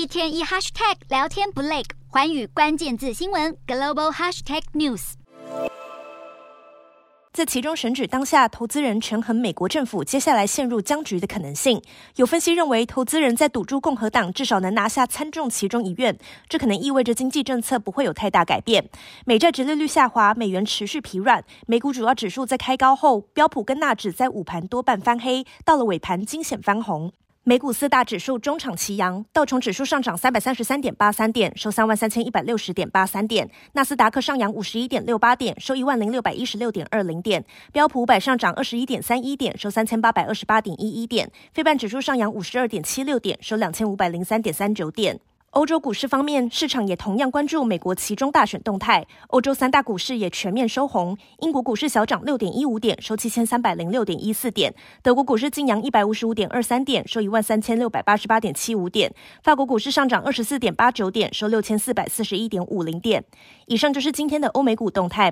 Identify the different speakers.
Speaker 1: 一天一 hashtag 聊天不累，寰宇关键字新闻 global hashtag news。
Speaker 2: 在其中选举当下，投资人权衡美国政府接下来陷入僵局的可能性。有分析认为，投资人在赌注共和党至少能拿下参众其中一院，这可能意味着经济政策不会有太大改变。美债殖利率下滑，美元持续疲软，美股主要指数在开高后，标普跟纳指在午盘多半翻黑，到了尾盘惊险翻红。美股四大指数中场齐扬，道琼指数上涨三百三十三点八三点，收三万三千一百六十点八三点；纳斯达克上扬五十一点六八点，收一万零六百一十六点二零点；标普五百上涨二十一点三一点，收三千八百二十八点一一点；非半指数上扬五十二点七六点，收两千五百零三点三九点。欧洲股市方面，市场也同样关注美国其中大选动态。欧洲三大股市也全面收红。英国股市小涨六点一五点，收七千三百零六点一四点；德国股市晋阳一百五十五点二三点，收一万三千六百八十八点七五点；法国股市上涨二十四点八九点，收六千四百四十一点五零点。以上就是今天的欧美股动态。